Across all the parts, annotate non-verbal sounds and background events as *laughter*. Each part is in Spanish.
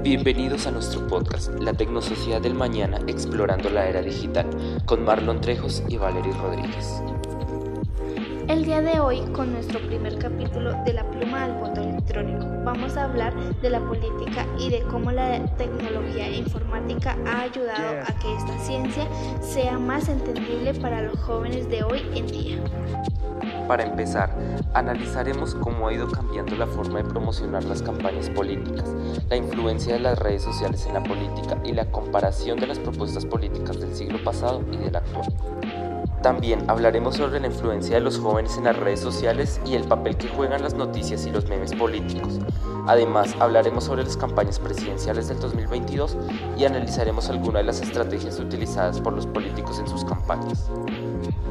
Bienvenidos a nuestro podcast, La Tecnosociedad del Mañana Explorando la Era Digital, con Marlon Trejos y Valery Rodríguez. El día de hoy, con nuestro primer capítulo de La Pluma al Voto Electrónico, vamos a hablar de la política y de cómo la tecnología e informática ha ayudado a que esta ciencia sea más entendible para los jóvenes de hoy en día. Para empezar, analizaremos cómo ha ido cambiando la forma de promocionar las campañas políticas, la influencia de las redes sociales en la política y la comparación de las propuestas políticas del siglo pasado y del actual. También hablaremos sobre la influencia de los jóvenes en las redes sociales y el papel que juegan las noticias y los memes políticos. Además, hablaremos sobre las campañas presidenciales del 2022 y analizaremos algunas de las estrategias utilizadas por los políticos en sus campañas.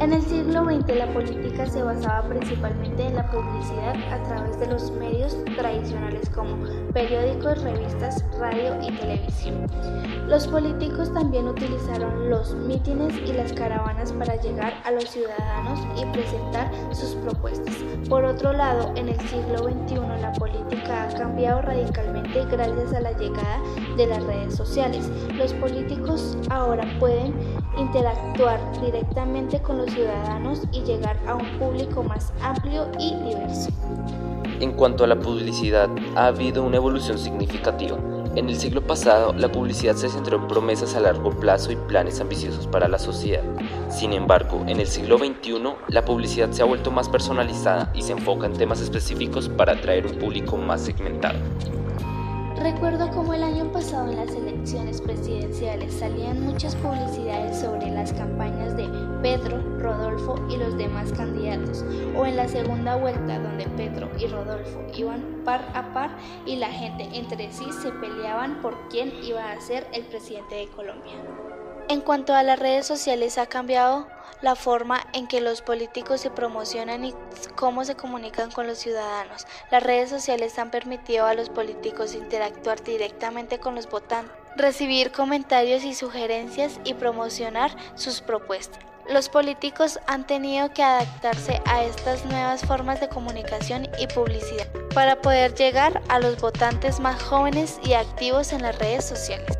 En el siglo XX la política se basaba principalmente en la publicidad a través de los medios tradicionales como periódicos, revistas, radio y televisión. Los políticos también utilizaron los mítines y las caravanas para llegar a los ciudadanos y presentar sus propuestas. Por otro lado, en el siglo XXI la política ha cambiado radicalmente gracias a la llegada de las redes sociales. Los políticos ahora pueden interactuar directamente con los ciudadanos y llegar a un público más amplio y diverso. En cuanto a la publicidad, ha habido una evolución significativa. En el siglo pasado, la publicidad se centró en promesas a largo plazo y planes ambiciosos para la sociedad. Sin embargo, en el siglo XXI, la publicidad se ha vuelto más personalizada y se enfoca en temas específicos para atraer un público más segmentado. Recuerdo como el año pasado en las elecciones presidenciales salían muchas publicidades sobre las campañas de Pedro, Rodolfo y los demás candidatos, o en la segunda vuelta donde Pedro y Rodolfo iban par a par y la gente entre sí se peleaban por quién iba a ser el presidente de Colombia. En cuanto a las redes sociales ha cambiado la forma en que los políticos se promocionan y cómo se comunican con los ciudadanos. Las redes sociales han permitido a los políticos interactuar directamente con los votantes, recibir comentarios y sugerencias y promocionar sus propuestas. Los políticos han tenido que adaptarse a estas nuevas formas de comunicación y publicidad para poder llegar a los votantes más jóvenes y activos en las redes sociales.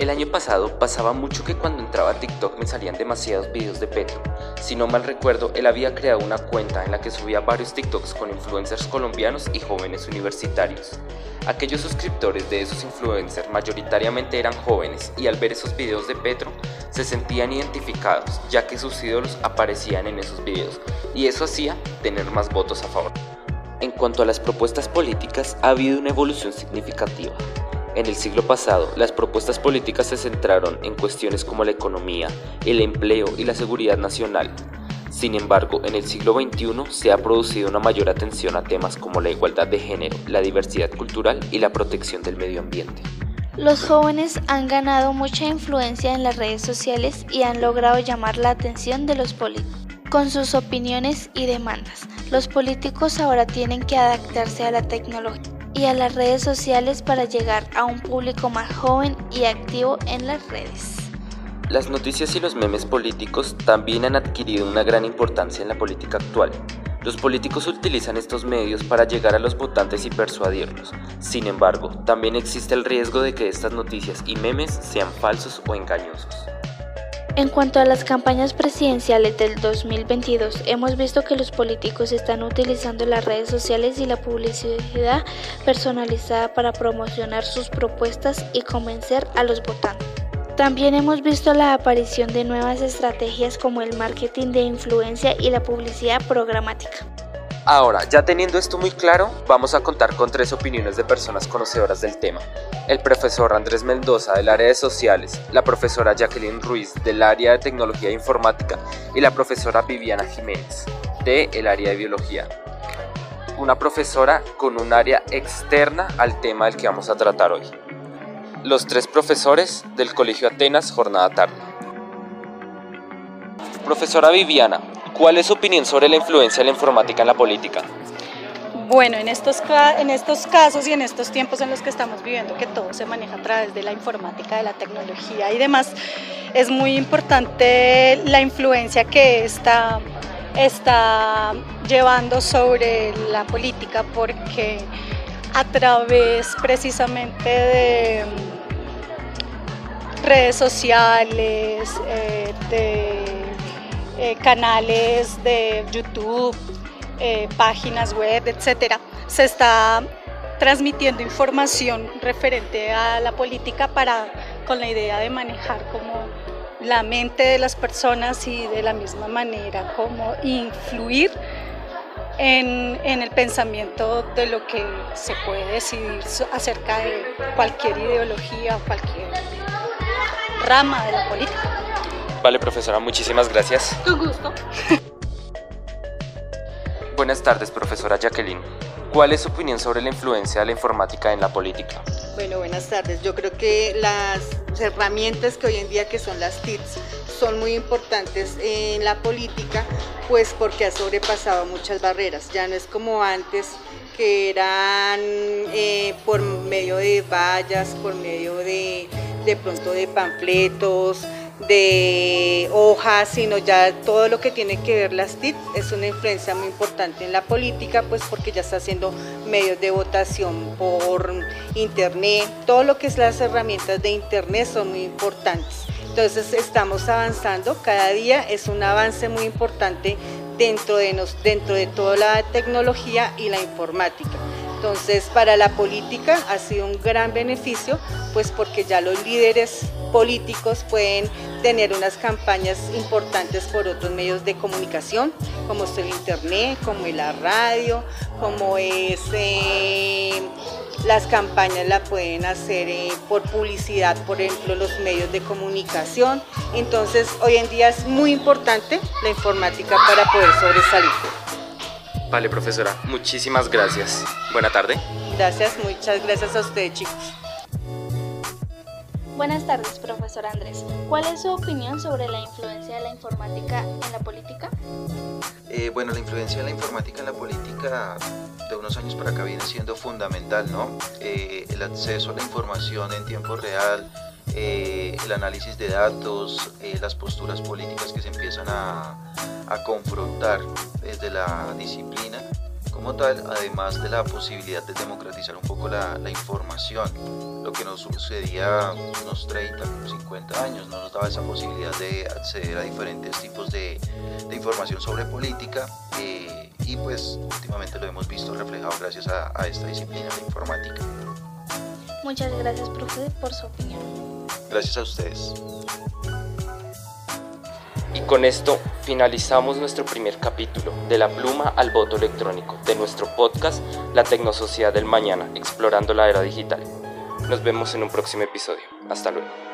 El año pasado pasaba mucho que cuando entraba a TikTok me salían demasiados videos de Petro. Si no mal recuerdo, él había creado una cuenta en la que subía varios TikToks con influencers colombianos y jóvenes universitarios. Aquellos suscriptores de esos influencers mayoritariamente eran jóvenes y al ver esos videos de Petro se sentían identificados ya que sus ídolos aparecían en esos videos y eso hacía tener más votos a favor. En cuanto a las propuestas políticas, ha habido una evolución significativa. En el siglo pasado, las propuestas políticas se centraron en cuestiones como la economía, el empleo y la seguridad nacional. Sin embargo, en el siglo XXI se ha producido una mayor atención a temas como la igualdad de género, la diversidad cultural y la protección del medio ambiente. Los jóvenes han ganado mucha influencia en las redes sociales y han logrado llamar la atención de los políticos con sus opiniones y demandas. Los políticos ahora tienen que adaptarse a la tecnología y a las redes sociales para llegar a un público más joven y activo en las redes. Las noticias y los memes políticos también han adquirido una gran importancia en la política actual. Los políticos utilizan estos medios para llegar a los votantes y persuadirlos. Sin embargo, también existe el riesgo de que estas noticias y memes sean falsos o engañosos. En cuanto a las campañas presidenciales del 2022, hemos visto que los políticos están utilizando las redes sociales y la publicidad personalizada para promocionar sus propuestas y convencer a los votantes. También hemos visto la aparición de nuevas estrategias como el marketing de influencia y la publicidad programática. Ahora, ya teniendo esto muy claro, vamos a contar con tres opiniones de personas conocedoras del tema. El profesor Andrés Mendoza del área de sociales, la profesora Jacqueline Ruiz del área de tecnología e informática y la profesora Viviana Jiménez del área de biología. Una profesora con un área externa al tema del que vamos a tratar hoy. Los tres profesores del Colegio Atenas, jornada tarde. Profesora Viviana, ¿Cuál es su opinión sobre la influencia de la informática en la política? Bueno, en estos, en estos casos y en estos tiempos en los que estamos viviendo, que todo se maneja a través de la informática, de la tecnología y demás, es muy importante la influencia que está, está llevando sobre la política porque a través precisamente de mm, redes sociales, eh, de eh, canales de YouTube, eh, páginas web, etcétera, se está transmitiendo información referente a la política para con la idea de manejar como la mente de las personas y de la misma manera como influir en, en, el pensamiento de lo que se puede decidir acerca de cualquier ideología o cualquier rama de la política. Vale, profesora, muchísimas gracias. Tu gusto. *laughs* Buenas tardes, profesora Jacqueline. ¿Cuál es su opinión sobre la influencia de la informática en la política? Bueno, buenas tardes. Yo creo que las herramientas que hoy en día que son las TICs son muy importantes en la política, pues porque ha sobrepasado muchas barreras. Ya no es como antes que eran eh, por medio de vallas, por medio de de pronto de panfletos, de hojas, sino ya todo lo que tiene que ver las TIC es una influencia muy importante en la política, pues porque ya está haciendo medios de votación por internet, todo lo que es las herramientas de internet son muy importantes. Entonces estamos avanzando, cada día es un avance muy importante dentro de, nos, dentro de toda la tecnología y la informática. Entonces, para la política ha sido un gran beneficio, pues porque ya los líderes políticos pueden tener unas campañas importantes por otros medios de comunicación, como es el internet, como es la radio, como es eh, las campañas la pueden hacer eh, por publicidad, por ejemplo, los medios de comunicación. Entonces, hoy en día es muy importante la informática para poder sobresalir. Vale, profesora, muchísimas gracias. Buena tarde. Gracias, muchas gracias a ustedes, chicos. Buenas tardes, profesor Andrés. ¿Cuál es su opinión sobre la influencia de la informática en la política? Eh, bueno, la influencia de la informática en la política de unos años para acá viene siendo fundamental, ¿no? Eh, el acceso a la información en tiempo real, eh, el análisis de datos, las posturas políticas que se empiezan a, a confrontar desde la disciplina como tal, además de la posibilidad de democratizar un poco la, la, información, lo que nos sucedía unos 30, 50 años, no nos daba esa posibilidad de acceder a diferentes tipos de, de información sobre política eh, y pues últimamente lo hemos visto reflejado gracias a, a esta disciplina de informática. Muchas gracias, profe, por su opinión. Gracias a ustedes. Y con esto finalizamos nuestro primer capítulo de la pluma al voto electrónico de nuestro podcast La Tecnosociedad del Mañana, explorando la era digital. Nos vemos en un próximo episodio. Hasta luego.